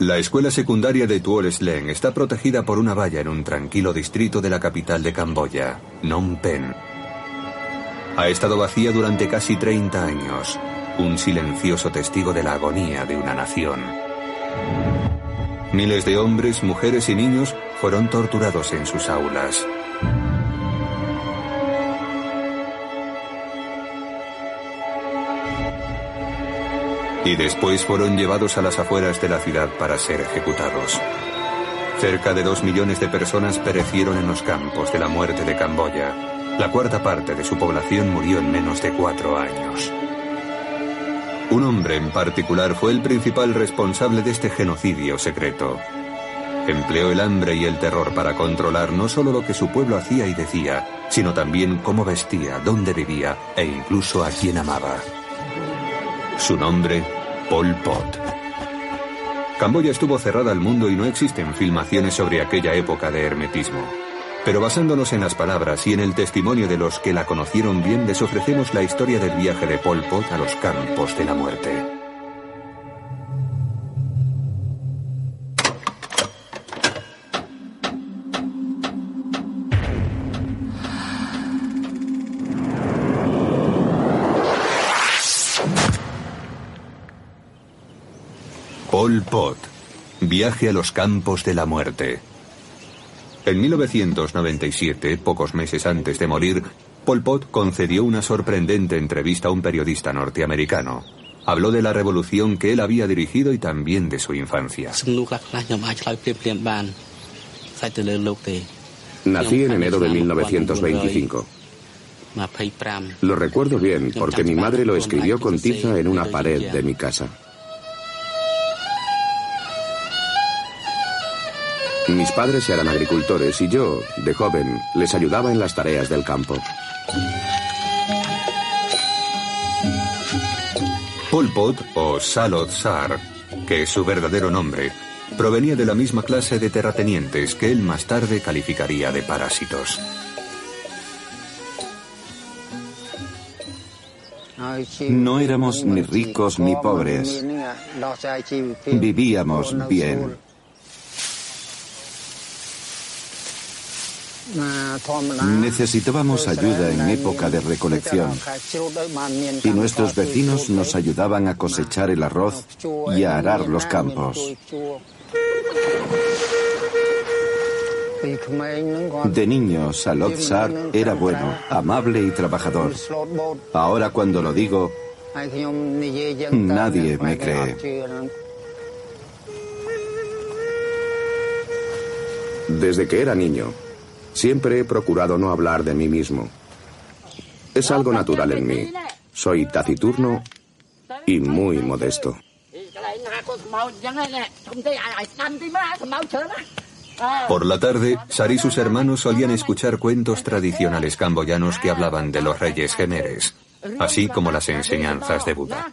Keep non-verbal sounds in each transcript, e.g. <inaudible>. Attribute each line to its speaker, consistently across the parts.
Speaker 1: La escuela secundaria de Tuol Sleng está protegida por una valla en un tranquilo distrito de la capital de Camboya, Phnom Penh. Ha estado vacía durante casi 30 años, un silencioso testigo de la agonía de una nación. Miles de hombres, mujeres y niños fueron torturados en sus aulas. Y después fueron llevados a las afueras de la ciudad para ser ejecutados. Cerca de dos millones de personas perecieron en los campos de la muerte de Camboya. La cuarta parte de su población murió en menos de cuatro años. Un hombre en particular fue el principal responsable de este genocidio secreto. Empleó el hambre y el terror para controlar no solo lo que su pueblo hacía y decía, sino también cómo vestía, dónde vivía e incluso a quién amaba. Su nombre, Pol Pot. Camboya estuvo cerrada al mundo y no existen filmaciones sobre aquella época de hermetismo. Pero basándonos en las palabras y en el testimonio de los que la conocieron bien, les ofrecemos la historia del viaje de Pol Pot a los campos de la muerte. Pot. Viaje a los campos de la muerte. En 1997, pocos meses antes de morir, Pol Pot concedió una sorprendente entrevista a un periodista norteamericano. Habló de la revolución que él había dirigido y también de su infancia.
Speaker 2: Nací en enero de 1925. Lo recuerdo bien porque mi madre lo escribió con tiza en una pared de mi casa. Mis padres eran agricultores y yo, de joven, les ayudaba en las tareas del campo.
Speaker 1: Pol Pot, o Salot Sar, que es su verdadero nombre, provenía de la misma clase de terratenientes que él más tarde calificaría de parásitos.
Speaker 3: No éramos ni ricos ni pobres. Vivíamos bien. Necesitábamos ayuda en época de recolección y nuestros vecinos nos ayudaban a cosechar el arroz y a arar los campos. De niño, Salot Sar era bueno, amable y trabajador. Ahora cuando lo digo, nadie me cree.
Speaker 2: Desde que era niño, siempre he procurado no hablar de mí mismo. Es algo natural en mí. Soy taciturno y muy modesto.
Speaker 1: Por la tarde, Sar y sus hermanos solían escuchar cuentos tradicionales camboyanos que hablaban de los reyes gemeres, así como las enseñanzas de Buda.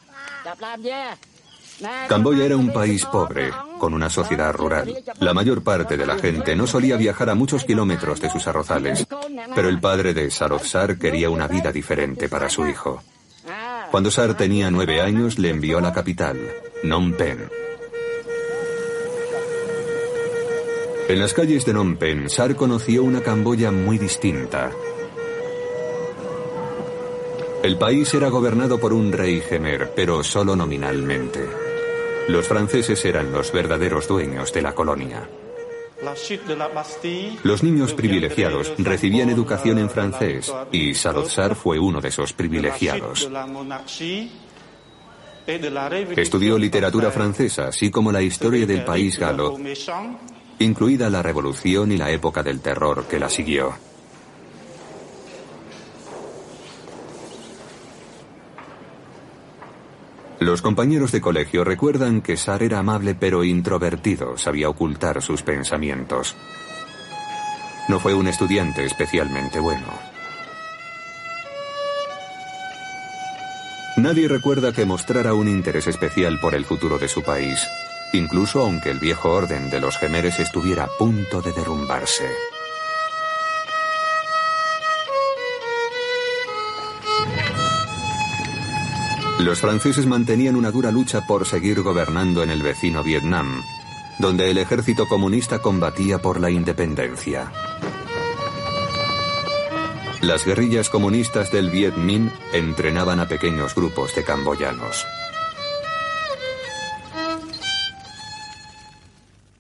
Speaker 1: Camboya era un país pobre, con una sociedad rural. La mayor parte de la gente no solía viajar a muchos kilómetros de sus arrozales, pero el padre de Sar quería una vida diferente para su hijo. Cuando Sar tenía nueve años, le envió a la capital, Phnom Penh. En las calles de Phnom Penh, Sar conoció una Camboya muy distinta. El país era gobernado por un rey gemer, pero solo nominalmente. Los franceses eran los verdaderos dueños de la colonia. Los niños privilegiados recibían educación en francés y Sar fue uno de esos privilegiados. Estudió literatura francesa, así como la historia del país galo incluida la revolución y la época del terror que la siguió. Los compañeros de colegio recuerdan que Sar era amable pero introvertido, sabía ocultar sus pensamientos. No fue un estudiante especialmente bueno. Nadie recuerda que mostrara un interés especial por el futuro de su país incluso aunque el viejo orden de los gemeres estuviera a punto de derrumbarse. Los franceses mantenían una dura lucha por seguir gobernando en el vecino Vietnam, donde el ejército comunista combatía por la independencia. Las guerrillas comunistas del Viet Minh entrenaban a pequeños grupos de camboyanos.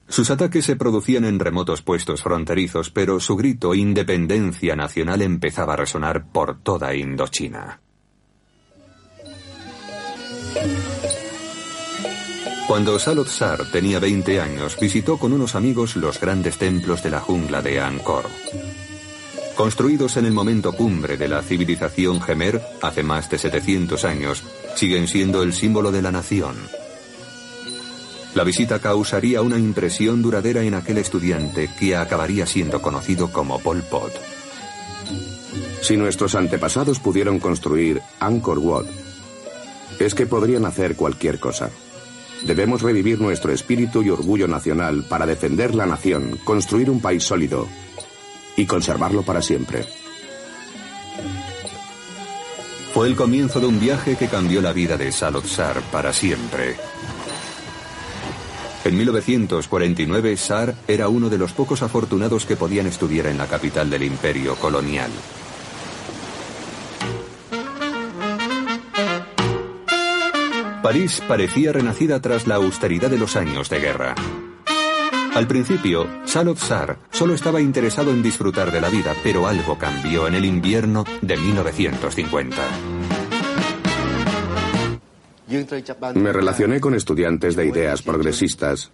Speaker 1: Sus ataques se producían en remotos puestos fronterizos, pero su grito independencia nacional empezaba a resonar por toda Indochina. Cuando Salot Sar tenía 20 años, visitó con unos amigos los grandes templos de la jungla de Angkor. Construidos en el momento cumbre de la civilización Gemer hace más de 700 años, siguen siendo el símbolo de la nación, la visita causaría una impresión duradera en aquel estudiante que acabaría siendo conocido como Pol Pot.
Speaker 2: Si nuestros antepasados pudieron construir Angkor Wat, es que podrían hacer cualquier cosa. Debemos revivir nuestro espíritu y orgullo nacional para defender la nación, construir un país sólido y conservarlo para siempre.
Speaker 1: Fue el comienzo de un viaje que cambió la vida de Sar para siempre. En 1949, Sar era uno de los pocos afortunados que podían estudiar en la capital del imperio colonial. París parecía renacida tras la austeridad de los años de guerra. Al principio, Salot Sar solo estaba interesado en disfrutar de la vida, pero algo cambió en el invierno de 1950.
Speaker 2: Me relacioné con estudiantes de ideas progresistas.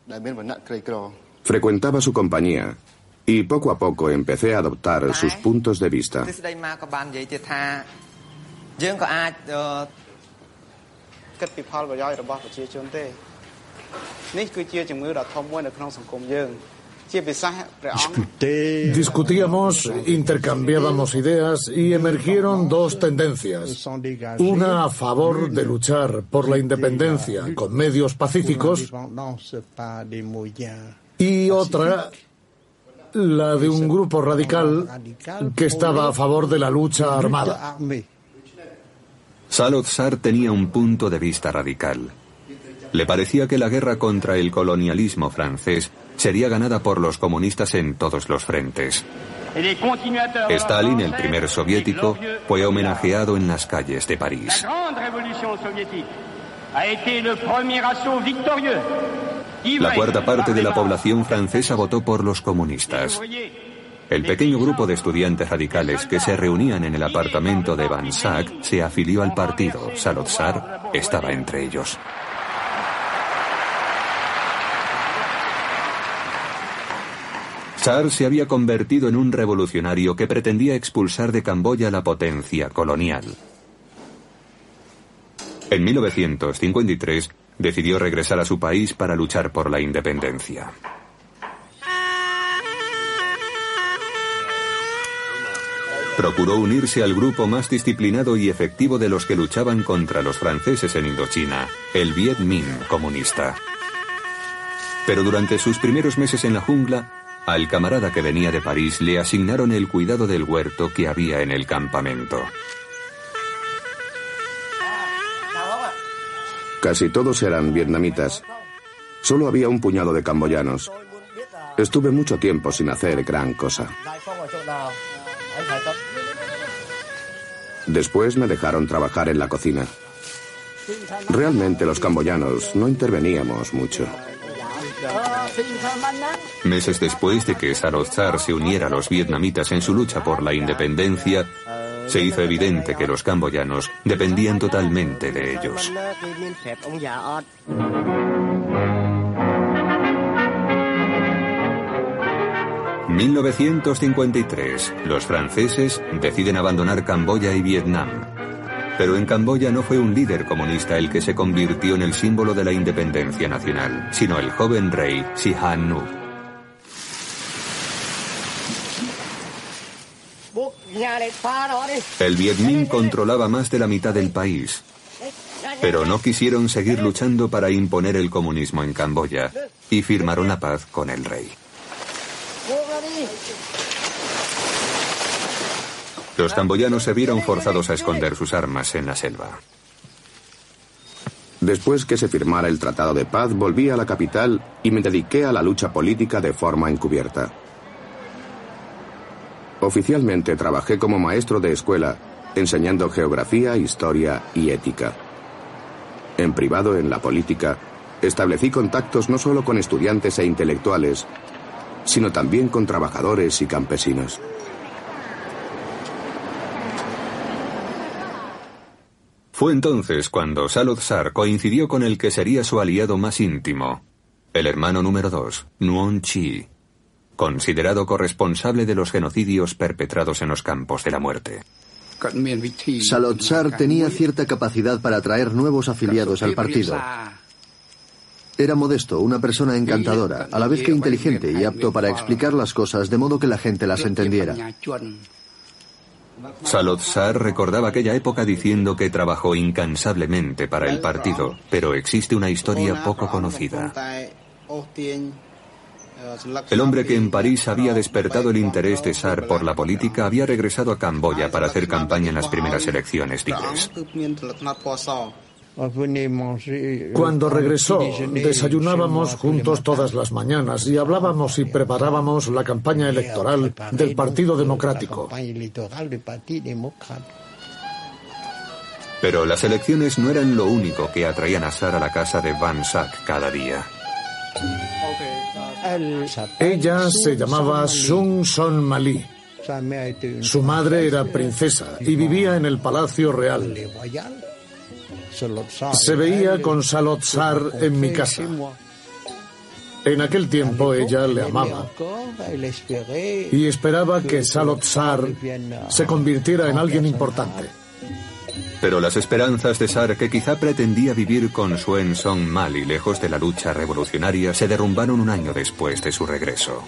Speaker 2: Frecuentaba su compañía y poco a poco empecé a adoptar sus puntos de vista.
Speaker 4: Discutíamos, intercambiábamos ideas y emergieron dos tendencias. Una a favor de luchar por la independencia con medios pacíficos y otra la de un grupo radical que estaba a favor de la lucha armada.
Speaker 1: Salazar tenía un punto de vista radical. Le parecía que la guerra contra el colonialismo francés sería ganada por los comunistas en todos los frentes. Stalin, el primer soviético, fue homenajeado en las calles de París. La cuarta parte de la población francesa votó por los comunistas. El pequeño grupo de estudiantes radicales que se reunían en el apartamento de Van Sack se afilió al partido. Salazar estaba entre ellos. Sar se había convertido en un revolucionario que pretendía expulsar de Camboya la potencia colonial. En 1953 decidió regresar a su país para luchar por la independencia. Procuró unirse al grupo más disciplinado y efectivo de los que luchaban contra los franceses en Indochina, el Viet Minh comunista. Pero durante sus primeros meses en la jungla, al camarada que venía de París le asignaron el cuidado del huerto que había en el campamento.
Speaker 2: Casi todos eran vietnamitas. Solo había un puñado de camboyanos. Estuve mucho tiempo sin hacer gran cosa. Después me dejaron trabajar en la cocina. Realmente los camboyanos no interveníamos mucho.
Speaker 1: Meses después de que Sarozar se uniera a los vietnamitas en su lucha por la independencia, se hizo evidente que los camboyanos dependían totalmente de ellos. 1953, los franceses deciden abandonar Camboya y Vietnam. Pero en Camboya no fue un líder comunista el que se convirtió en el símbolo de la independencia nacional, sino el joven rey Sihanouk. El Viet Minh controlaba más de la mitad del país, pero no quisieron seguir luchando para imponer el comunismo en Camboya y firmaron la paz con el rey. Los camboyanos se vieron forzados a esconder sus armas en la selva.
Speaker 2: Después que se firmara el Tratado de Paz, volví a la capital y me dediqué a la lucha política de forma encubierta. Oficialmente trabajé como maestro de escuela, enseñando geografía, historia y ética. En privado, en la política, establecí contactos no solo con estudiantes e intelectuales, sino también con trabajadores y campesinos.
Speaker 1: Fue entonces cuando Salazar coincidió con el que sería su aliado más íntimo, el hermano número dos, Nuon Chi, considerado corresponsable de los genocidios perpetrados en los campos de la muerte.
Speaker 5: Salazar tenía cierta capacidad para atraer nuevos afiliados al partido. Era modesto, una persona encantadora, a la vez que inteligente y apto para explicar las cosas de modo que la gente las entendiera.
Speaker 1: Salazar recordaba aquella época diciendo que trabajó incansablemente para el partido, pero existe una historia poco conocida. El hombre que en París había despertado el interés de Sar por la política había regresado a Camboya para hacer campaña en las primeras elecciones libres.
Speaker 4: Cuando regresó, desayunábamos juntos todas las mañanas y hablábamos y preparábamos la campaña electoral del Partido Democrático.
Speaker 1: Pero las elecciones no eran lo único que atraían a Sar a la casa de Van Sack cada día.
Speaker 4: Ella se llamaba Sung Son Mali. Su madre era princesa y vivía en el Palacio Real. Se veía con Charlotte Sar en mi casa. En aquel tiempo ella le amaba y esperaba que Charlotte Sar se convirtiera en alguien importante.
Speaker 1: Pero las esperanzas de Sar, que quizá pretendía vivir con su en mal y lejos de la lucha revolucionaria, se derrumbaron un año después de su regreso.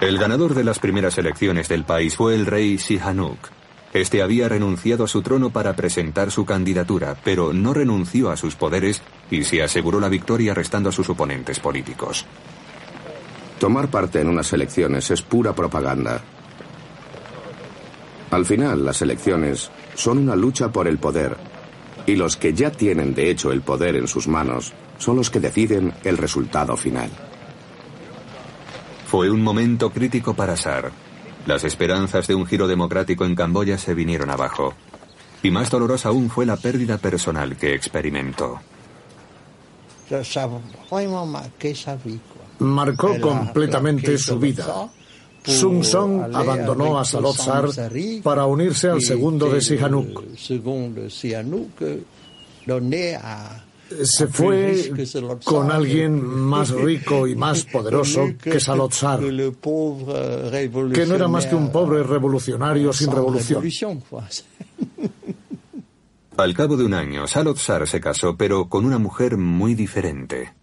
Speaker 1: El ganador de las primeras elecciones del país fue el rey Sihanouk, este había renunciado a su trono para presentar su candidatura, pero no renunció a sus poderes y se aseguró la victoria arrestando a sus oponentes políticos.
Speaker 2: Tomar parte en unas elecciones es pura propaganda. Al final, las elecciones son una lucha por el poder, y los que ya tienen de hecho el poder en sus manos son los que deciden el resultado final.
Speaker 1: Fue un momento crítico para Sar. Las esperanzas de un giro democrático en Camboya se vinieron abajo. Y más dolorosa aún fue la pérdida personal que experimentó.
Speaker 4: Marcó completamente su vida. Sung Song abandonó a Salotsar para unirse al segundo de Sihanouk se fue con alguien más rico y más <laughs> poderoso que Salotsar, que no era más que un pobre revolucionario sin revolución.
Speaker 1: Al cabo de un año, Salotsar se casó, pero con una mujer muy diferente.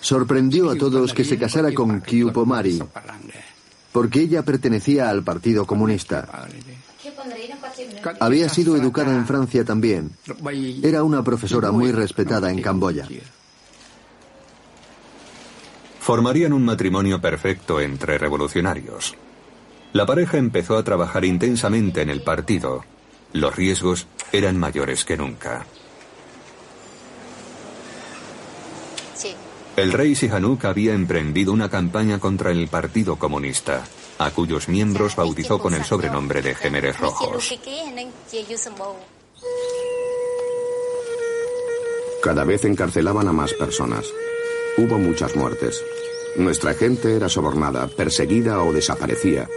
Speaker 5: Sorprendió a todos que se casara con Kyupomari, porque ella pertenecía al Partido Comunista. Había sido educada en Francia también. Era una profesora muy respetada en Camboya.
Speaker 1: Formarían un matrimonio perfecto entre revolucionarios. La pareja empezó a trabajar intensamente en el partido. Los riesgos eran mayores que nunca. El rey Sihanouk había emprendido una campaña contra el Partido Comunista a cuyos miembros bautizó con el sobrenombre de Gemeres Rojos.
Speaker 2: Cada vez encarcelaban a más personas. Hubo muchas muertes. Nuestra gente era sobornada, perseguida o desaparecía.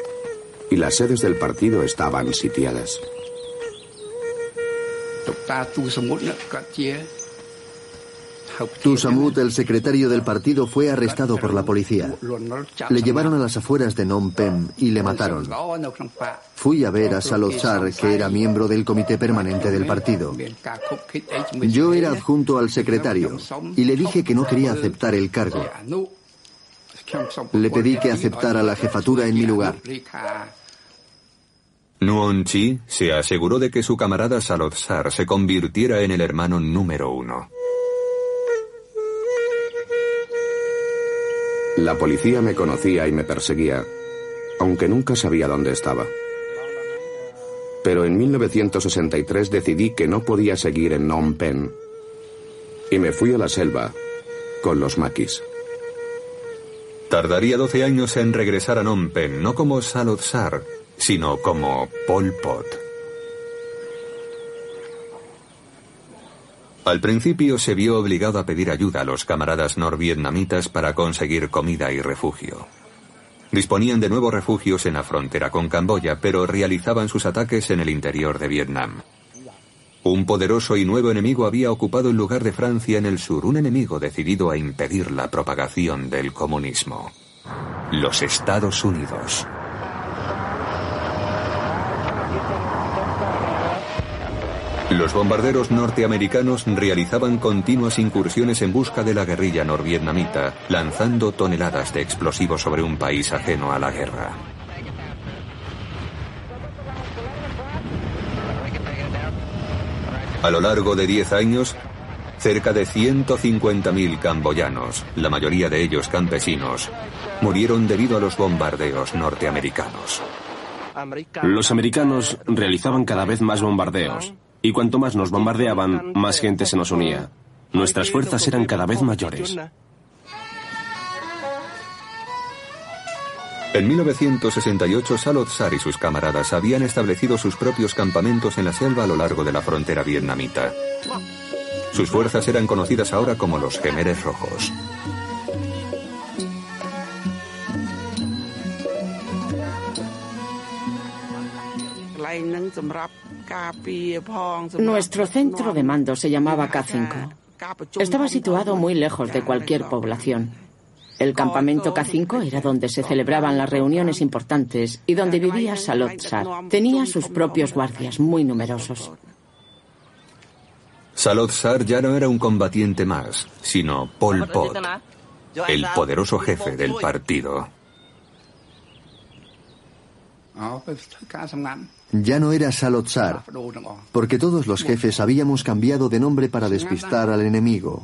Speaker 2: Y las sedes del partido estaban sitiadas.
Speaker 5: Tusamut, el secretario del partido, fue arrestado por la policía. Le llevaron a las afueras de Phnom Penh y le mataron. Fui a ver a Salotsar, que era miembro del comité permanente del partido. Yo era adjunto al secretario y le dije que no quería aceptar el cargo. Le pedí que aceptara la jefatura en mi lugar.
Speaker 1: Nuon Chi se aseguró de que su camarada Salotsar se convirtiera en el hermano número uno.
Speaker 2: La policía me conocía y me perseguía, aunque nunca sabía dónde estaba. Pero en 1963 decidí que no podía seguir en Phnom Penh y me fui a la selva con los maquis.
Speaker 1: Tardaría 12 años en regresar a Phnom Penh, no como Salotsar, sino como Pol Pot. Al principio se vio obligado a pedir ayuda a los camaradas norvietnamitas para conseguir comida y refugio. Disponían de nuevos refugios en la frontera con Camboya, pero realizaban sus ataques en el interior de Vietnam. Un poderoso y nuevo enemigo había ocupado el lugar de Francia en el sur, un enemigo decidido a impedir la propagación del comunismo. Los Estados Unidos. Los bombarderos norteamericanos realizaban continuas incursiones en busca de la guerrilla norvietnamita, lanzando toneladas de explosivos sobre un país ajeno a la guerra. A lo largo de 10 años, cerca de 150.000 camboyanos, la mayoría de ellos campesinos, murieron debido a los bombardeos norteamericanos.
Speaker 6: Los americanos realizaban cada vez más bombardeos, y cuanto más nos bombardeaban, más gente se nos unía. Nuestras fuerzas eran cada vez mayores.
Speaker 1: En 1968, Salotsar y sus camaradas habían establecido sus propios campamentos en la selva a lo largo de la frontera vietnamita. Sus fuerzas eran conocidas ahora como los Gemeres Rojos.
Speaker 7: Nuestro centro de mando se llamaba K5. Estaba situado muy lejos de cualquier población. El campamento K5 era donde se celebraban las reuniones importantes y donde vivía Salotsar. Tenía sus propios guardias muy numerosos.
Speaker 1: Salotsar ya no era un combatiente más, sino Pol Pot. el poderoso jefe del partido.
Speaker 5: Ya no era Salotzar, porque todos los jefes habíamos cambiado de nombre para despistar al enemigo.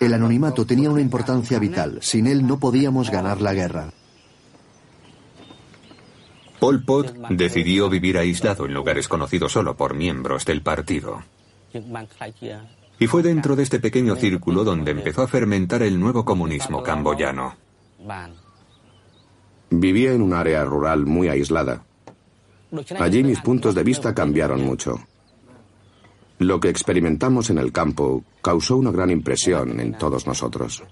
Speaker 5: El anonimato tenía una importancia vital. Sin él no podíamos ganar la guerra.
Speaker 1: Pol Pot decidió vivir aislado en lugares conocidos solo por miembros del partido. Y fue dentro de este pequeño círculo donde empezó a fermentar el nuevo comunismo camboyano.
Speaker 2: Vivía en un área rural muy aislada. Allí mis puntos de vista cambiaron mucho. Lo que experimentamos en el campo causó una gran impresión en todos nosotros.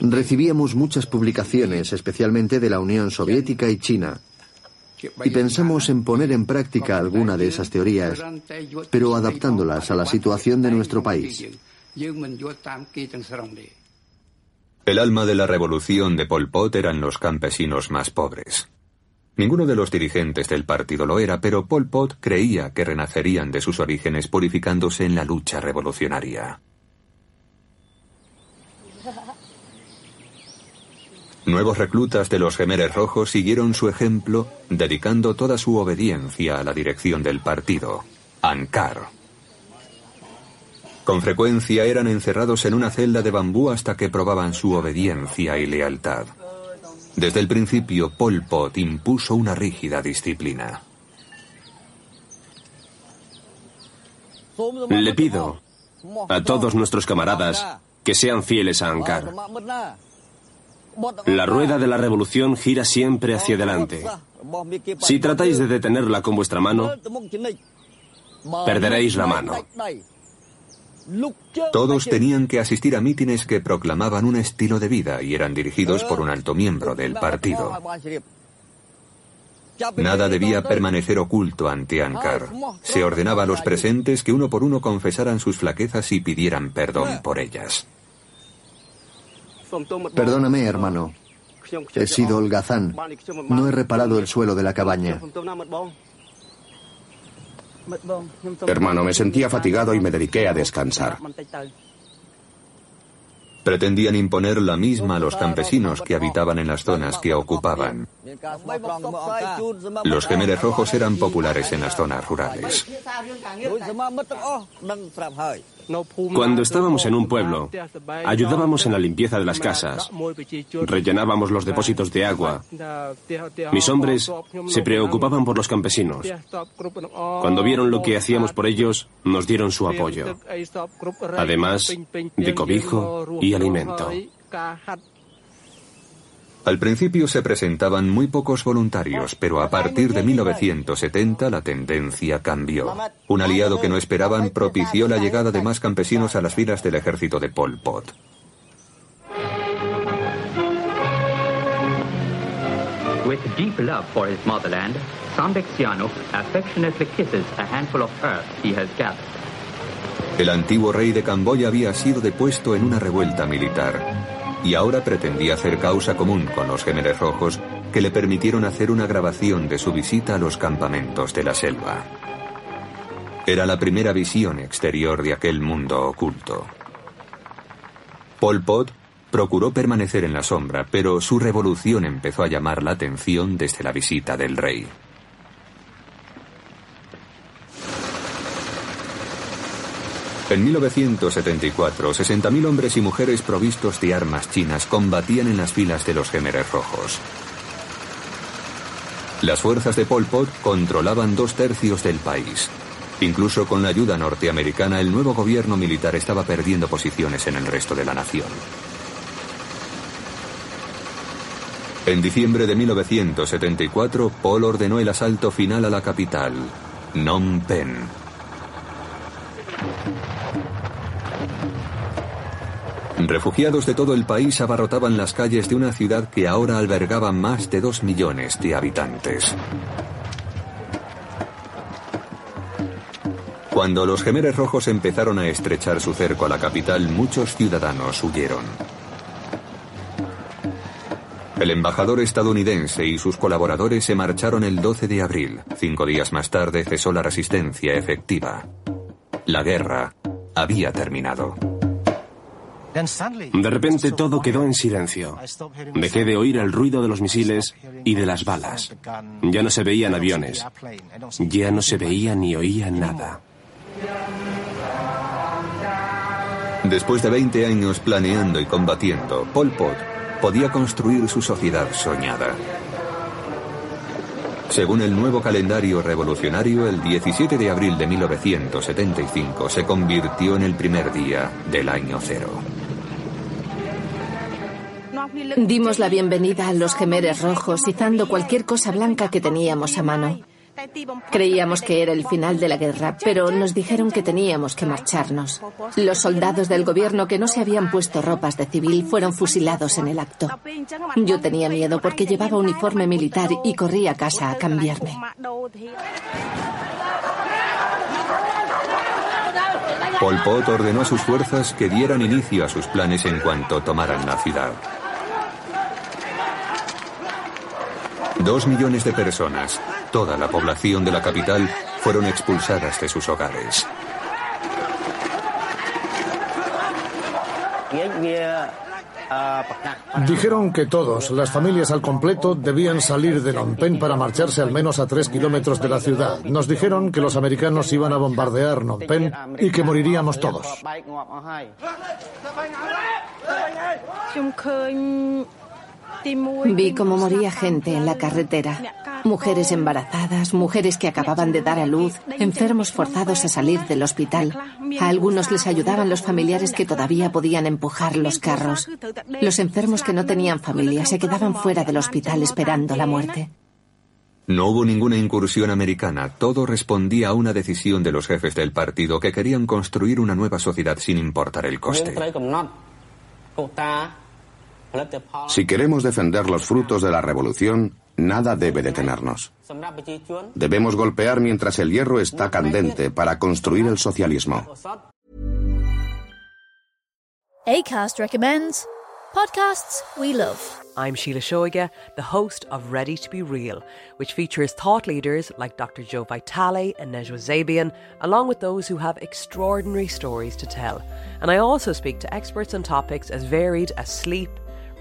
Speaker 5: Recibíamos muchas publicaciones, especialmente de la Unión Soviética y China, y pensamos en poner en práctica alguna de esas teorías, pero adaptándolas a la situación de nuestro país.
Speaker 1: El alma de la revolución de Pol Pot eran los campesinos más pobres. Ninguno de los dirigentes del partido lo era, pero Pol Pot creía que renacerían de sus orígenes purificándose en la lucha revolucionaria. Nuevos reclutas de los Gemeres Rojos siguieron su ejemplo, dedicando toda su obediencia a la dirección del partido, Ankar. Con frecuencia eran encerrados en una celda de bambú hasta que probaban su obediencia y lealtad. Desde el principio, Pol Pot impuso una rígida disciplina.
Speaker 6: Le pido a todos nuestros camaradas que sean fieles a Ankar. La rueda de la revolución gira siempre hacia adelante. Si tratáis de detenerla con vuestra mano, perderéis la mano.
Speaker 1: Todos tenían que asistir a mítines que proclamaban un estilo de vida y eran dirigidos por un alto miembro del partido. Nada debía permanecer oculto ante Ankar. Se ordenaba a los presentes que uno por uno confesaran sus flaquezas y pidieran perdón por ellas.
Speaker 5: Perdóname, hermano. He sido holgazán. No he reparado el suelo de la cabaña.
Speaker 2: Hermano, me sentía fatigado y me dediqué a descansar.
Speaker 1: Pretendían imponer la misma a los campesinos que habitaban en las zonas que ocupaban. Los gemeres rojos eran populares en las zonas rurales.
Speaker 6: Cuando estábamos en un pueblo, ayudábamos en la limpieza de las casas, rellenábamos los depósitos de agua. Mis hombres se preocupaban por los campesinos. Cuando vieron lo que hacíamos por ellos, nos dieron su apoyo, además de cobijo y alimento.
Speaker 1: Al principio se presentaban muy pocos voluntarios, pero a partir de 1970 la tendencia cambió. Un aliado que no esperaban propició la llegada de más campesinos a las filas del ejército de Pol Pot.
Speaker 8: With deep love for his motherland, Sambek Sihanouk affectionately kisses a handful of earth he has gathered.
Speaker 1: El antiguo rey de Camboya había sido depuesto en una revuelta militar y ahora pretendía hacer causa común con los Gémeres Rojos que le permitieron hacer una grabación de su visita a los campamentos de la selva. Era la primera visión exterior de aquel mundo oculto. Pol Pot procuró permanecer en la sombra, pero su revolución empezó a llamar la atención desde la visita del rey. En 1974, 60.000 hombres y mujeres provistos de armas chinas combatían en las filas de los Gémeres Rojos. Las fuerzas de Pol Pot controlaban dos tercios del país. Incluso con la ayuda norteamericana, el nuevo gobierno militar estaba perdiendo posiciones en el resto de la nación. En diciembre de 1974, Pol ordenó el asalto final a la capital, Phnom Penh. Refugiados de todo el país abarrotaban las calles de una ciudad que ahora albergaba más de dos millones de habitantes. Cuando los gemeres rojos empezaron a estrechar su cerco a la capital, muchos ciudadanos huyeron. El embajador estadounidense y sus colaboradores se marcharon el 12 de abril. Cinco días más tarde cesó la resistencia efectiva. La guerra había terminado.
Speaker 6: De repente todo quedó en silencio. Dejé de oír el ruido de los misiles y de las balas. Ya no se veían aviones. Ya no se veía ni oía nada.
Speaker 1: Después de 20 años planeando y combatiendo, Pol Pot podía construir su sociedad soñada. Según el nuevo calendario revolucionario, el 17 de abril de 1975 se convirtió en el primer día del año cero.
Speaker 9: Dimos la bienvenida a los gemeres rojos izando cualquier cosa blanca que teníamos a mano. Creíamos que era el final de la guerra, pero nos dijeron que teníamos que marcharnos. Los soldados del gobierno que no se habían puesto ropas de civil fueron fusilados en el acto. Yo tenía miedo porque llevaba uniforme militar y corrí a casa a cambiarme.
Speaker 1: Pol Pot ordenó a sus fuerzas que dieran inicio a sus planes en cuanto tomaran la ciudad. Dos millones de personas, toda la población de la capital, fueron expulsadas de sus hogares.
Speaker 4: Dijeron que todos, las familias al completo, debían salir de Phnom Penh para marcharse al menos a tres kilómetros de la ciudad. Nos dijeron que los americanos iban a bombardear Phnom Penh y que moriríamos todos.
Speaker 9: Vi cómo moría gente en la carretera. Mujeres embarazadas, mujeres que acababan de dar a luz, enfermos forzados a salir del hospital. A algunos les ayudaban los familiares que todavía podían empujar los carros. Los enfermos que no tenían familia se quedaban fuera del hospital esperando la muerte.
Speaker 1: No hubo ninguna incursión americana, todo respondía a una decisión de los jefes del partido que querían construir una nueva sociedad sin importar el coste.
Speaker 2: Si queremos defender los frutos de la revolución, nada debe detenernos. Debemos golpear mientras el hierro está candente para construir el socialismo.
Speaker 10: ACAST recommends podcasts we love.
Speaker 11: I'm Sheila Shoiga, the host of Ready to Be Real, which features thought leaders like Dr. Joe Vitale and Nejwa Zabian, along with those who have extraordinary stories to tell. And I also speak to experts on topics as varied as sleep,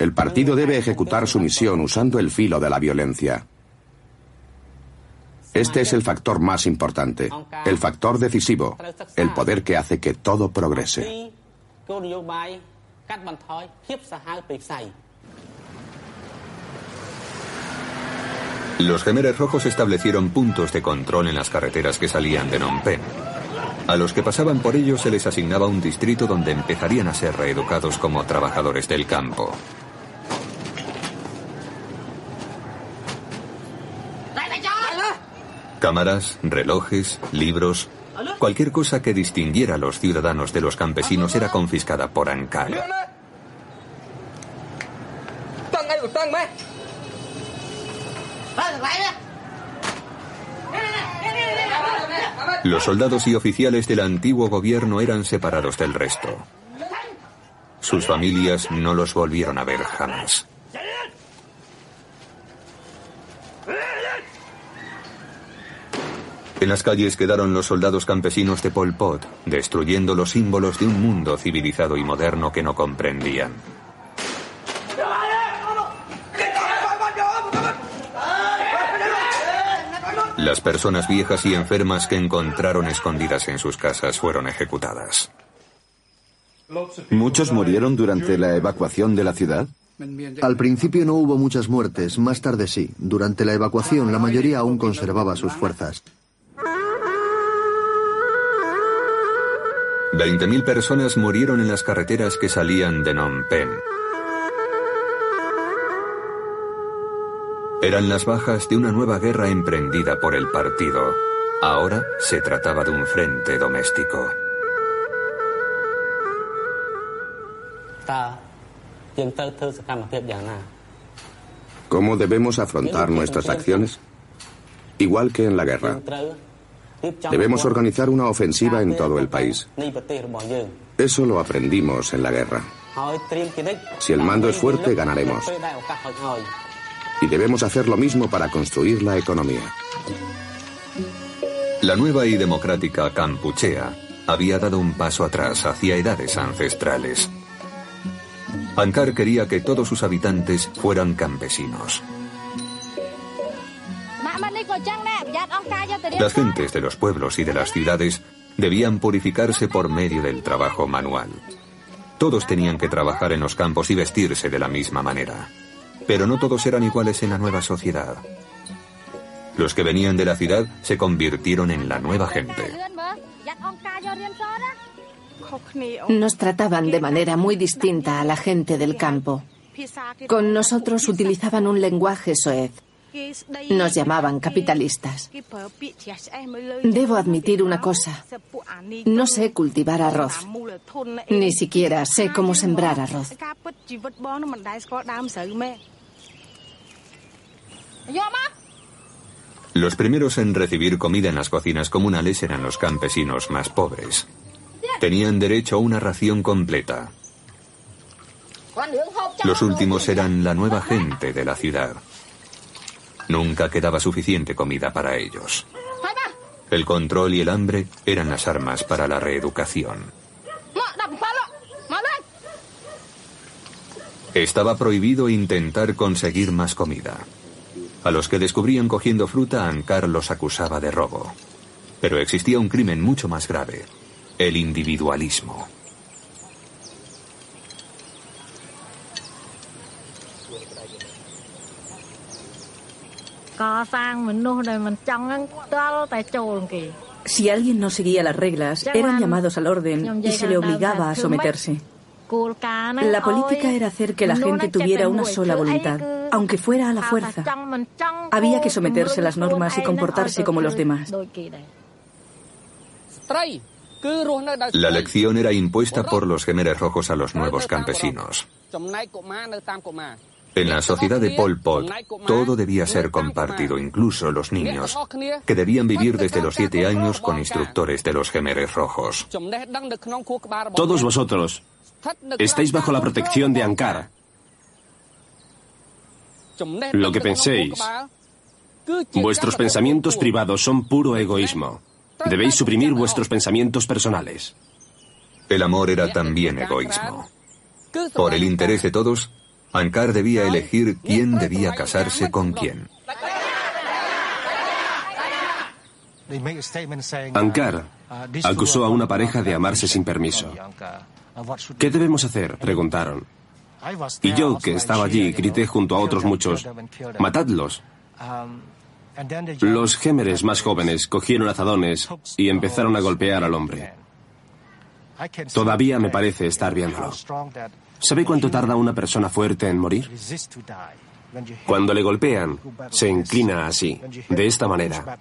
Speaker 2: El partido debe ejecutar su misión usando el filo de la violencia. Este es el factor más importante, el factor decisivo, el poder que hace que todo progrese.
Speaker 1: Los gemeres rojos establecieron puntos de control en las carreteras que salían de Phnom Penh. A los que pasaban por ellos se les asignaba un distrito donde empezarían a ser reeducados como trabajadores del campo. Cámaras, relojes, libros, cualquier cosa que distinguiera a los ciudadanos de los campesinos era confiscada por Ankar. Los soldados y oficiales del antiguo gobierno eran separados del resto. Sus familias no los volvieron a ver jamás. En las calles quedaron los soldados campesinos de Pol Pot, destruyendo los símbolos de un mundo civilizado y moderno que no comprendían. Las personas viejas y enfermas que encontraron escondidas en sus casas fueron ejecutadas.
Speaker 3: ¿Muchos murieron durante la evacuación de la ciudad?
Speaker 5: Al principio no hubo muchas muertes, más tarde sí. Durante la evacuación la mayoría aún conservaba sus fuerzas.
Speaker 1: 20.000 personas murieron en las carreteras que salían de Phnom Penh. Eran las bajas de una nueva guerra emprendida por el partido. Ahora se trataba de un frente doméstico.
Speaker 2: ¿Cómo debemos afrontar nuestras acciones? Igual que en la guerra. Debemos organizar una ofensiva en todo el país. Eso lo aprendimos en la guerra. Si el mando es fuerte, ganaremos. Y debemos hacer lo mismo para construir la economía.
Speaker 1: La nueva y democrática Campuchea había dado un paso atrás hacia edades ancestrales. Ankar quería que todos sus habitantes fueran campesinos. Las gentes de los pueblos y de las ciudades debían purificarse por medio del trabajo manual. Todos tenían que trabajar en los campos y vestirse de la misma manera. Pero no todos eran iguales en la nueva sociedad. Los que venían de la ciudad se convirtieron en la nueva gente.
Speaker 9: Nos trataban de manera muy distinta a la gente del campo. Con nosotros utilizaban un lenguaje soez. Nos llamaban capitalistas. Debo admitir una cosa. No sé cultivar arroz. Ni siquiera sé cómo sembrar arroz.
Speaker 1: Los primeros en recibir comida en las cocinas comunales eran los campesinos más pobres. Tenían derecho a una ración completa. Los últimos eran la nueva gente de la ciudad. Nunca quedaba suficiente comida para ellos. El control y el hambre eran las armas para la reeducación. Estaba prohibido intentar conseguir más comida. A los que descubrían cogiendo fruta, Ankar los acusaba de robo. Pero existía un crimen mucho más grave, el individualismo.
Speaker 12: Si alguien no seguía las reglas, eran llamados al orden y se le obligaba a someterse. La política era hacer que la gente tuviera una sola voluntad, aunque fuera a la fuerza. Había que someterse a las normas y comportarse como los demás.
Speaker 1: La lección era impuesta por los gemeres rojos a los nuevos campesinos. En la sociedad de Pol Pot, todo debía ser compartido, incluso los niños, que debían vivir desde los siete años con instructores de los gemeres rojos.
Speaker 6: Todos vosotros estáis bajo la protección de Ankara. Lo que penséis, vuestros pensamientos privados son puro egoísmo. Debéis suprimir vuestros pensamientos personales.
Speaker 1: El amor era también egoísmo. Por el interés de todos, Ankar debía elegir quién debía casarse con quién.
Speaker 6: Ankar acusó a una pareja de amarse sin permiso. ¿Qué debemos hacer? preguntaron. Y yo, que estaba allí, grité junto a otros muchos, matadlos. Los gémeres más jóvenes cogieron azadones y empezaron a golpear al hombre. Todavía me parece estar viéndolo. ¿Sabe cuánto tarda una persona fuerte en morir? Cuando le golpean, se inclina así, de esta manera.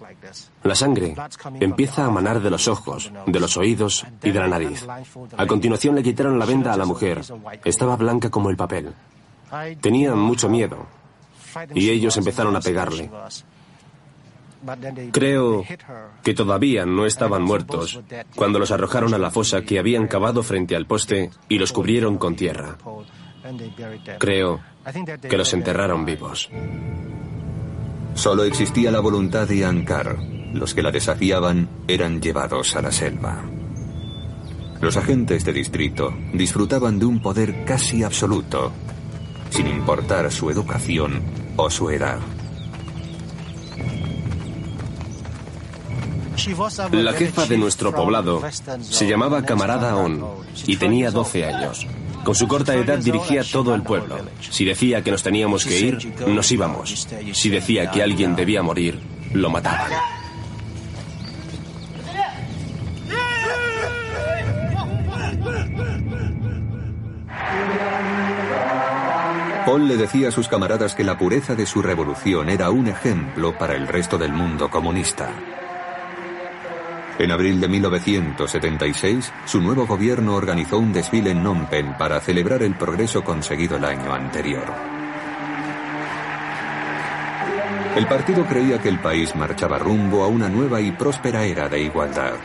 Speaker 6: La sangre empieza a manar de los ojos, de los oídos y de la nariz. A continuación le quitaron la venda a la mujer. Estaba blanca como el papel. Tenían mucho miedo y ellos empezaron a pegarle. Creo que todavía no estaban muertos cuando los arrojaron a la fosa que habían cavado frente al poste y los cubrieron con tierra. Creo que los enterraron vivos.
Speaker 1: Solo existía la voluntad de Ankar. Los que la desafiaban eran llevados a la selva. Los agentes de distrito disfrutaban de un poder casi absoluto, sin importar su educación o su edad.
Speaker 6: La jefa de nuestro poblado se llamaba Camarada On y tenía 12 años. Con su corta edad dirigía todo el pueblo. Si decía que nos teníamos que ir, nos íbamos. Si decía que alguien debía morir, lo mataban.
Speaker 1: Paul le decía a sus camaradas que la pureza de su revolución era un ejemplo para el resto del mundo comunista. En abril de 1976, su nuevo gobierno organizó un desfile en Phnom para celebrar el progreso conseguido el año anterior. El partido creía que el país marchaba rumbo a una nueva y próspera era de igualdad.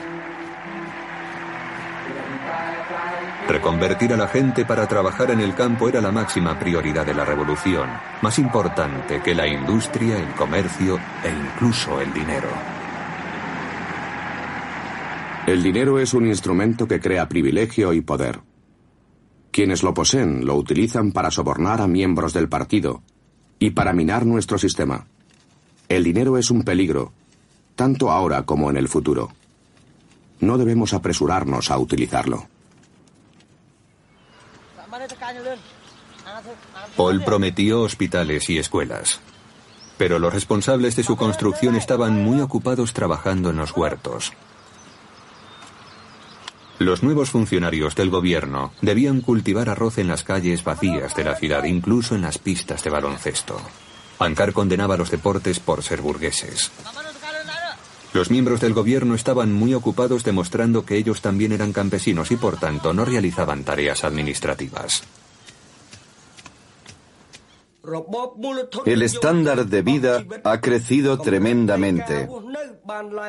Speaker 1: Reconvertir a la gente para trabajar en el campo era la máxima prioridad de la revolución, más importante que la industria, el comercio e incluso el dinero.
Speaker 2: El dinero es un instrumento que crea privilegio y poder. Quienes lo poseen lo utilizan para sobornar a miembros del partido y para minar nuestro sistema. El dinero es un peligro, tanto ahora como en el futuro. No debemos apresurarnos a utilizarlo.
Speaker 1: Paul prometió hospitales y escuelas. Pero los responsables de su construcción estaban muy ocupados trabajando en los huertos. Los nuevos funcionarios del gobierno debían cultivar arroz en las calles vacías de la ciudad, incluso en las pistas de baloncesto. Ankar condenaba los deportes por ser burgueses. Los miembros del gobierno estaban muy ocupados demostrando que ellos también eran campesinos y por tanto no realizaban tareas administrativas.
Speaker 13: El estándar de vida ha crecido tremendamente.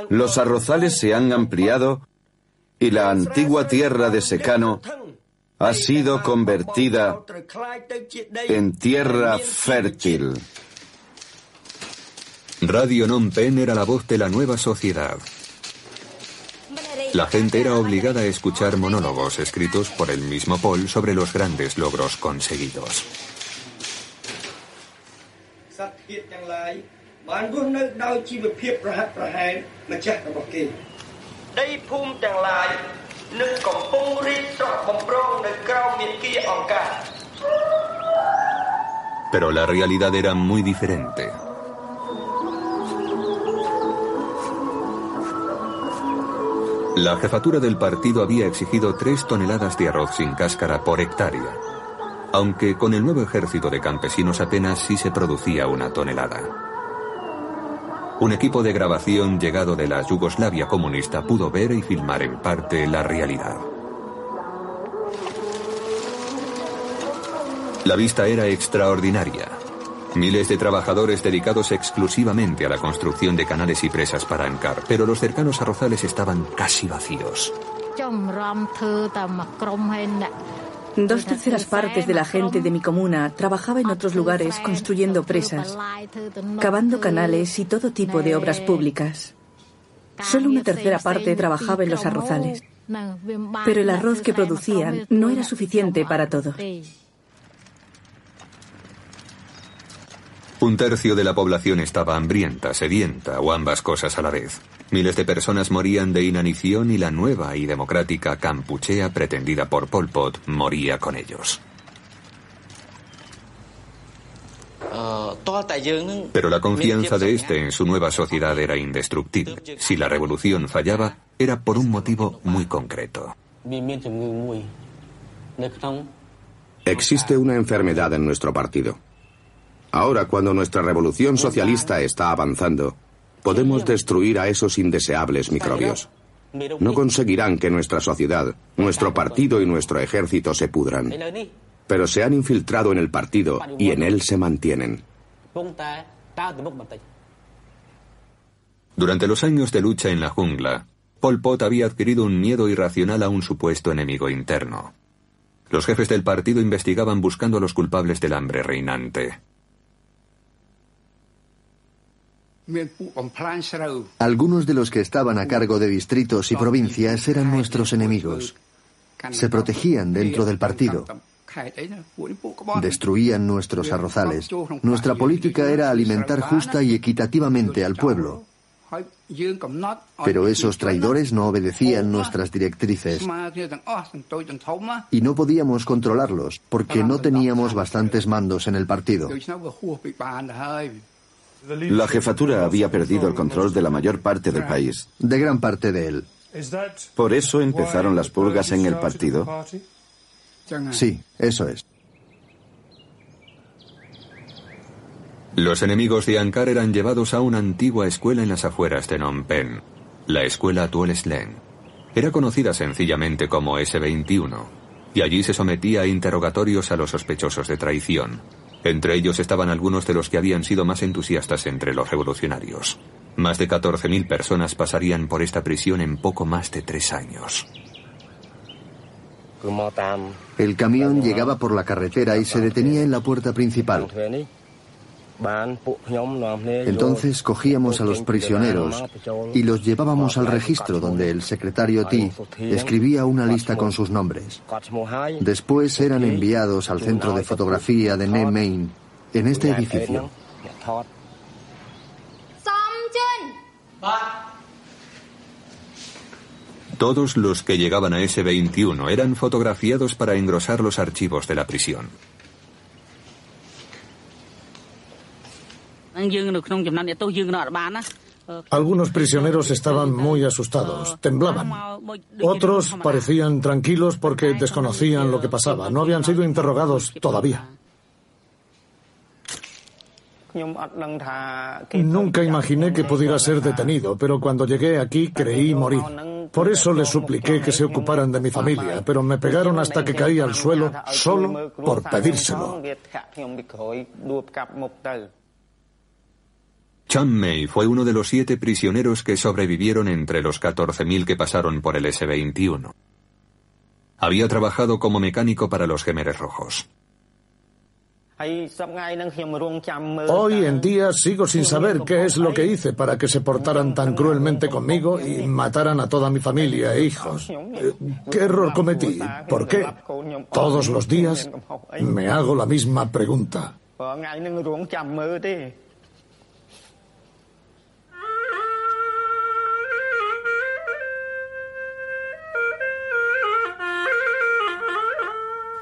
Speaker 13: Los arrozales se han ampliado y la antigua tierra de secano ha sido convertida en tierra fértil.
Speaker 1: Radio Non Pen era la voz de la nueva sociedad. La gente era obligada a escuchar monólogos escritos por el mismo Paul sobre los grandes logros conseguidos. Pero la realidad era muy diferente. La jefatura del partido había exigido tres toneladas de arroz sin cáscara por hectárea, aunque con el nuevo ejército de campesinos apenas sí se producía una tonelada. Un equipo de grabación llegado de la Yugoslavia comunista pudo ver y filmar en parte la realidad. La vista era extraordinaria. Miles de trabajadores dedicados exclusivamente a la construcción de canales y presas para Ankar, pero los cercanos arrozales estaban casi vacíos.
Speaker 12: Dos terceras partes de la gente de mi comuna trabajaba en otros lugares construyendo presas, cavando canales y todo tipo de obras públicas. Solo una tercera parte trabajaba en los arrozales. Pero el arroz que producían no era suficiente para todos.
Speaker 1: Un tercio de la población estaba hambrienta, sedienta o ambas cosas a la vez. Miles de personas morían de inanición y la nueva y democrática Campuchea pretendida por Pol Pot moría con ellos. Pero la confianza de este en su nueva sociedad era indestructible. Si la revolución fallaba, era por un motivo muy concreto.
Speaker 2: Existe una enfermedad en nuestro partido. Ahora, cuando nuestra revolución socialista está avanzando, podemos destruir a esos indeseables microbios. No conseguirán que nuestra sociedad, nuestro partido y nuestro ejército se pudran. Pero se han infiltrado en el partido y en él se mantienen.
Speaker 1: Durante los años de lucha en la jungla, Pol Pot había adquirido un miedo irracional a un supuesto enemigo interno. Los jefes del partido investigaban buscando a los culpables del hambre reinante.
Speaker 5: Algunos de los que estaban a cargo de distritos y provincias eran nuestros enemigos. Se protegían dentro del partido. Destruían nuestros arrozales. Nuestra política era alimentar justa y equitativamente al pueblo. Pero esos traidores no obedecían nuestras directrices y no podíamos controlarlos porque no teníamos bastantes mandos en el partido.
Speaker 13: La jefatura había perdido el control de la mayor parte del país.
Speaker 5: De gran parte de él.
Speaker 13: ¿Por eso empezaron las purgas en el partido?
Speaker 5: Sí, eso es.
Speaker 1: Los enemigos de Ankar eran llevados a una antigua escuela en las afueras de Phnom Penh, la escuela Tuol Sleng. Era conocida sencillamente como S-21, y allí se sometía a interrogatorios a los sospechosos de traición. Entre ellos estaban algunos de los que habían sido más entusiastas entre los revolucionarios. Más de 14.000 personas pasarían por esta prisión en poco más de tres años.
Speaker 5: El camión llegaba por la carretera y se detenía en la puerta principal. Entonces cogíamos a los prisioneros y los llevábamos al registro donde el secretario Ti escribía una lista con sus nombres. Después eran enviados al centro de fotografía de Ne Main, en este edificio.
Speaker 1: Todos los que llegaban a ese 21 eran fotografiados para engrosar los archivos de la prisión.
Speaker 4: Algunos prisioneros estaban muy asustados, temblaban. Otros parecían tranquilos porque desconocían lo que pasaba, no habían sido interrogados todavía. Nunca imaginé que pudiera ser detenido, pero cuando llegué aquí creí morir. Por eso les supliqué que se ocuparan de mi familia, pero me pegaron hasta que caí al suelo solo por pedírselo.
Speaker 1: Chan Mei fue uno de los siete prisioneros que sobrevivieron entre los 14.000 que pasaron por el S-21. Había trabajado como mecánico para los Gemeres Rojos.
Speaker 4: Hoy en día sigo sin saber qué es lo que hice para que se portaran tan cruelmente conmigo y mataran a toda mi familia e hijos. Eh, ¿Qué error cometí? ¿Por qué? Todos los días me hago la misma pregunta.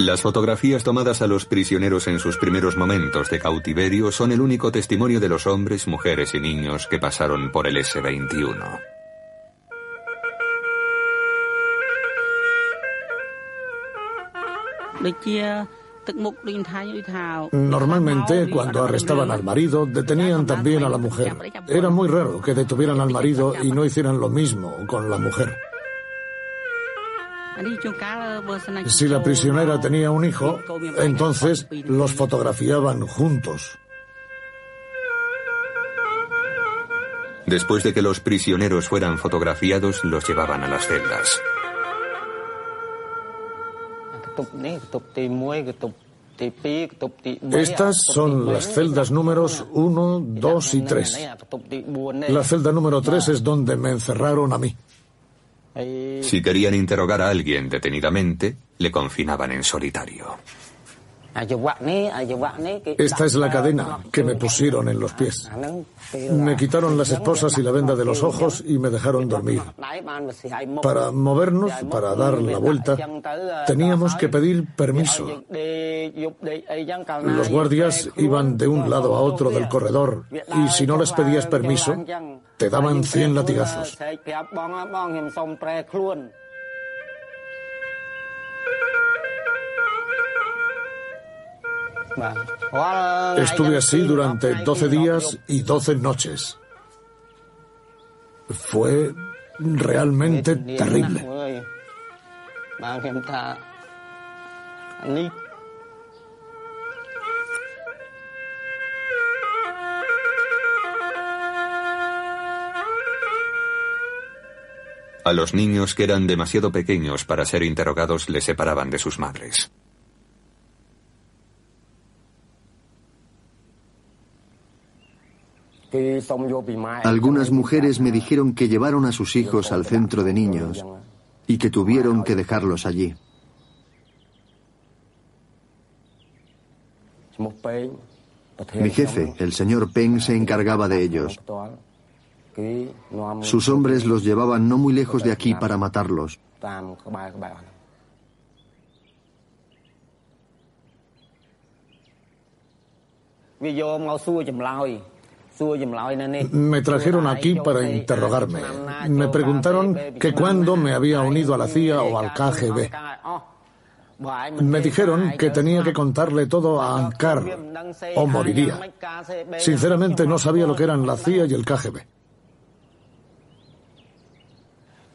Speaker 1: Las fotografías tomadas a los prisioneros en sus primeros momentos de cautiverio son el único testimonio de los hombres, mujeres y niños que pasaron por el S-21.
Speaker 4: Normalmente, cuando arrestaban al marido, detenían también a la mujer. Era muy raro que detuvieran al marido y no hicieran lo mismo con la mujer. Si la prisionera tenía un hijo, entonces los fotografiaban juntos.
Speaker 1: Después de que los prisioneros fueran fotografiados, los llevaban a las celdas.
Speaker 4: Estas son las celdas números 1, 2 y 3. La celda número 3 es donde me encerraron a mí.
Speaker 1: Si querían interrogar a alguien detenidamente, le confinaban en solitario.
Speaker 4: Esta es la cadena que me pusieron en los pies. Me quitaron las esposas y la venda de los ojos y me dejaron dormir. Para movernos, para dar la vuelta, teníamos que pedir permiso. Los guardias iban de un lado a otro del corredor y si no les pedías permiso, te daban 100 latigazos. Estuve así durante 12 días y 12 noches. Fue realmente terrible.
Speaker 1: A los niños que eran demasiado pequeños para ser interrogados les separaban de sus madres.
Speaker 5: Algunas mujeres me dijeron que llevaron a sus hijos al centro de niños y que tuvieron que dejarlos allí. Mi jefe, el señor Peng, se encargaba de ellos. Sus hombres los llevaban no muy lejos de aquí para matarlos.
Speaker 4: Me trajeron aquí para interrogarme. Me preguntaron que cuándo me había unido a la CIA o al KGB. Me dijeron que tenía que contarle todo a Ankar o moriría. Sinceramente no sabía lo que eran la CIA y el KGB.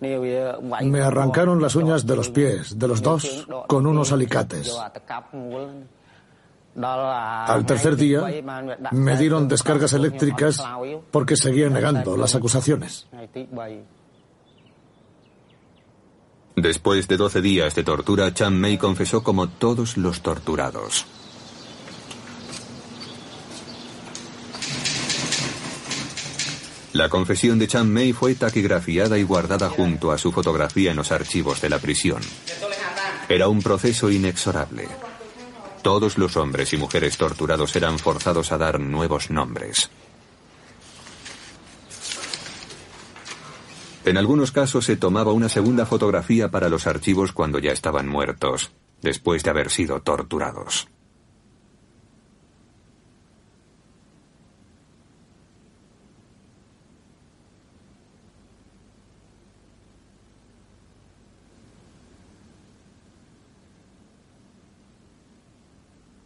Speaker 4: Me arrancaron las uñas de los pies, de los dos, con unos alicates. Al tercer día me dieron descargas eléctricas porque seguía negando las acusaciones.
Speaker 1: Después de 12 días de tortura, Chan Mei confesó como todos los torturados. La confesión de Chan Mei fue taquigrafiada y guardada junto a su fotografía en los archivos de la prisión. Era un proceso inexorable. Todos los hombres y mujeres torturados eran forzados a dar nuevos nombres. En algunos casos se tomaba una segunda fotografía para los archivos cuando ya estaban muertos, después de haber sido torturados.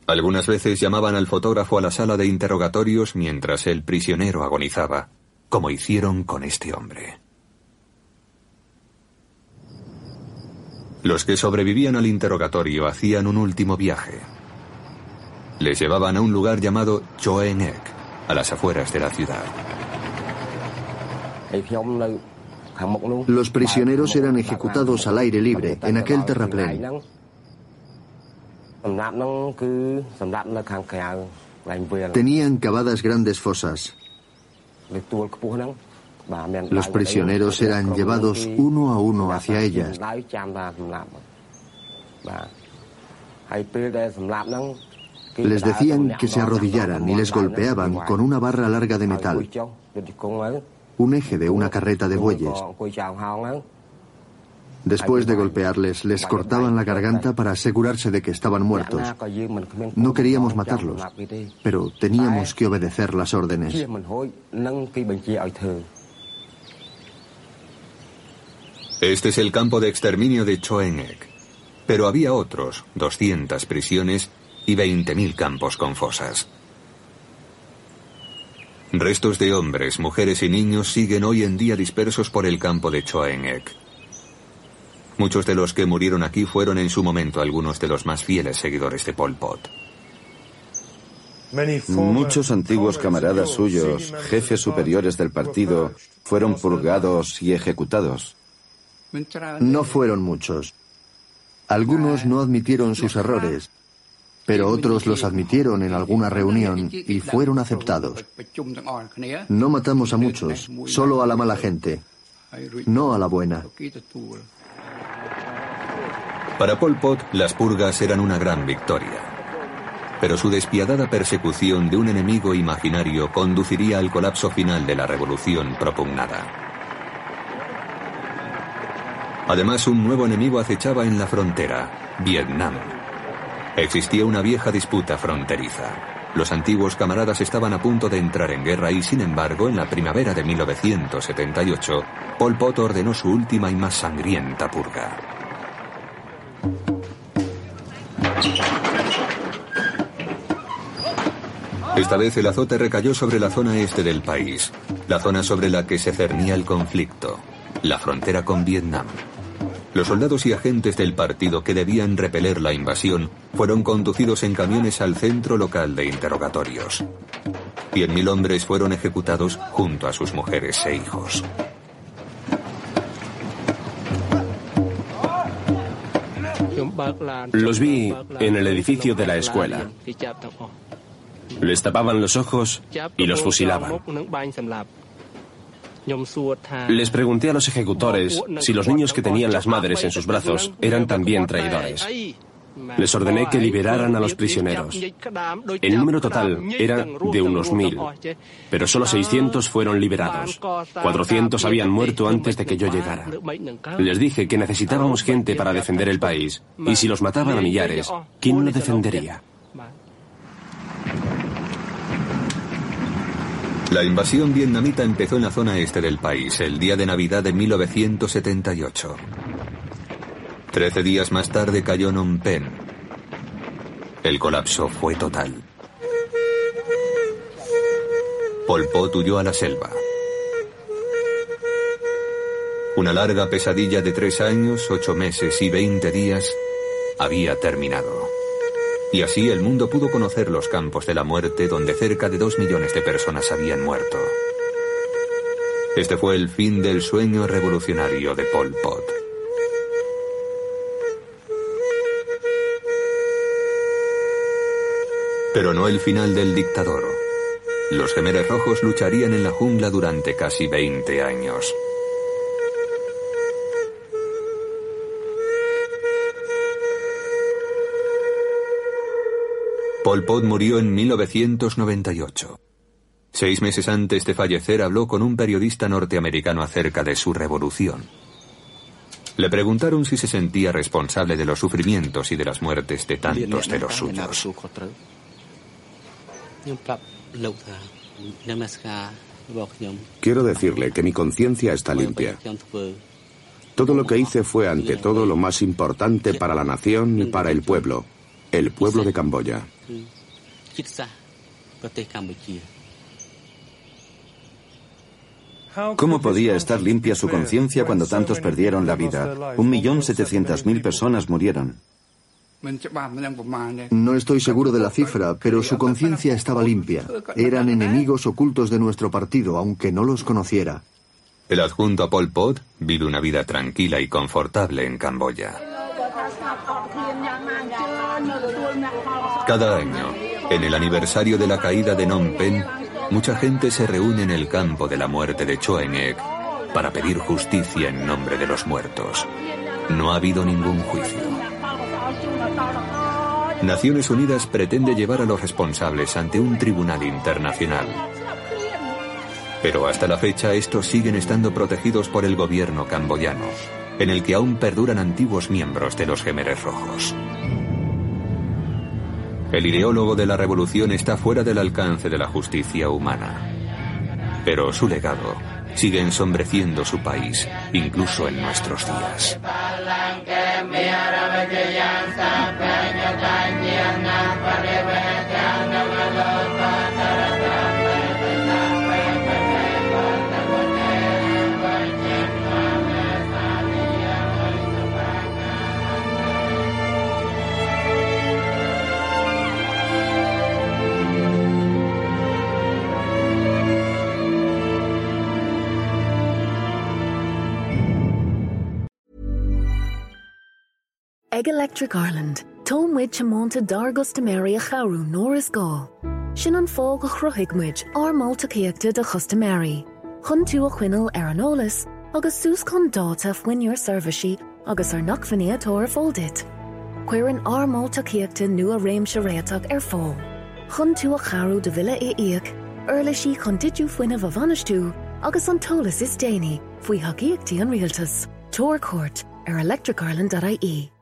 Speaker 1: Algunas veces llamaban al fotógrafo a la sala de interrogatorios mientras el prisionero agonizaba, como hicieron con este hombre. Los que sobrevivían al interrogatorio hacían un último viaje. Les llevaban a un lugar llamado Choenek, a las afueras de la ciudad.
Speaker 5: Los prisioneros eran ejecutados al aire libre, en aquel terraplén. Tenían cavadas grandes fosas. Los prisioneros eran llevados uno a uno hacia ellas. Les decían que se arrodillaran y les golpeaban con una barra larga de metal, un eje de una carreta de bueyes. Después de golpearles, les cortaban la garganta para asegurarse de que estaban muertos. No queríamos matarlos, pero teníamos que obedecer las órdenes.
Speaker 1: Este es el campo de exterminio de Choenek. Pero había otros, 200 prisiones y 20.000 campos con fosas. Restos de hombres, mujeres y niños siguen hoy en día dispersos por el campo de Choenek. Muchos de los que murieron aquí fueron en su momento algunos de los más fieles seguidores de Pol Pot.
Speaker 3: Muchos antiguos camaradas suyos, jefes superiores del partido, fueron purgados y ejecutados.
Speaker 5: No fueron muchos. Algunos no admitieron sus errores, pero otros los admitieron en alguna reunión y fueron aceptados. No matamos a muchos, solo a la mala gente, no a la buena.
Speaker 1: Para Pol Pot, las purgas eran una gran victoria. Pero su despiadada persecución de un enemigo imaginario conduciría al colapso final de la revolución propugnada. Además, un nuevo enemigo acechaba en la frontera, Vietnam. Existía una vieja disputa fronteriza. Los antiguos camaradas estaban a punto de entrar en guerra y, sin embargo, en la primavera de 1978, Pol Pot ordenó su última y más sangrienta purga. Esta vez el azote recayó sobre la zona este del país, la zona sobre la que se cernía el conflicto, la frontera con Vietnam. Los soldados y agentes del partido que debían repeler la invasión fueron conducidos en camiones al centro local de interrogatorios. Cien mil hombres fueron ejecutados junto a sus mujeres e hijos.
Speaker 6: Los vi en el edificio de la escuela. Les tapaban los ojos y los fusilaban. Les pregunté a los ejecutores si los niños que tenían las madres en sus brazos eran también traidores. Les ordené que liberaran a los prisioneros. El número total era de unos mil, pero solo 600 fueron liberados. 400 habían muerto antes de que yo llegara. Les dije que necesitábamos gente para defender el país, y si los mataban a millares, ¿quién lo defendería?
Speaker 1: La invasión vietnamita empezó en la zona este del país el día de Navidad de 1978. Trece días más tarde cayó Phnom Penh. El colapso fue total. Pol Pot huyó a la selva. Una larga pesadilla de tres años, ocho meses y veinte días había terminado. Y así el mundo pudo conocer los campos de la muerte donde cerca de dos millones de personas habían muerto. Este fue el fin del sueño revolucionario de Pol Pot. Pero no el final del dictador. Los gemeres rojos lucharían en la jungla durante casi 20 años. Pol Pot murió en 1998. Seis meses antes de fallecer habló con un periodista norteamericano acerca de su revolución. Le preguntaron si se sentía responsable de los sufrimientos y de las muertes de tantos de los suyos.
Speaker 2: Quiero decirle que mi conciencia está limpia. Todo lo que hice fue ante todo lo más importante para la nación y para el pueblo, el pueblo de Camboya.
Speaker 3: ¿Cómo podía estar limpia su conciencia cuando tantos perdieron la vida? Un millón setecientas mil personas murieron.
Speaker 5: No estoy seguro de la cifra, pero su conciencia estaba limpia. Eran enemigos ocultos de nuestro partido, aunque no los conociera.
Speaker 1: El adjunto Pol Pot vive una vida tranquila y confortable en Camboya. Cada año, en el aniversario de la caída de Phnom Penh, mucha gente se reúne en el campo de la muerte de Choenek para pedir justicia en nombre de los muertos. No ha habido ningún juicio. Naciones Unidas pretende llevar a los responsables ante un tribunal internacional. Pero hasta la fecha estos siguen estando protegidos por el gobierno camboyano, en el que aún perduran antiguos miembros de los Gemeres Rojos. El ideólogo de la revolución está fuera del alcance de la justicia humana. Pero su legado sigue ensombreciendo su país, incluso en nuestros días.
Speaker 14: Ag Electric Ireland, Tóm muid semánta dargus de méí a charú nóir is gá. Sin an fá go chruthigmuid ar mátaíochtta de chustaméí. Chn tú a chuinal ar agus sús chun dáta foioinúor serviceí agus ar nachfaníatóir fóldit. Cuir an armátaíochtta nu a réim se réach ar fá. Tú a charú de vile é íag, Erla sí chun ditú foioine bh vanistú agus an tolas is déine faoi haíochttaí an rialtas. Torcourt ar electricireland.ie.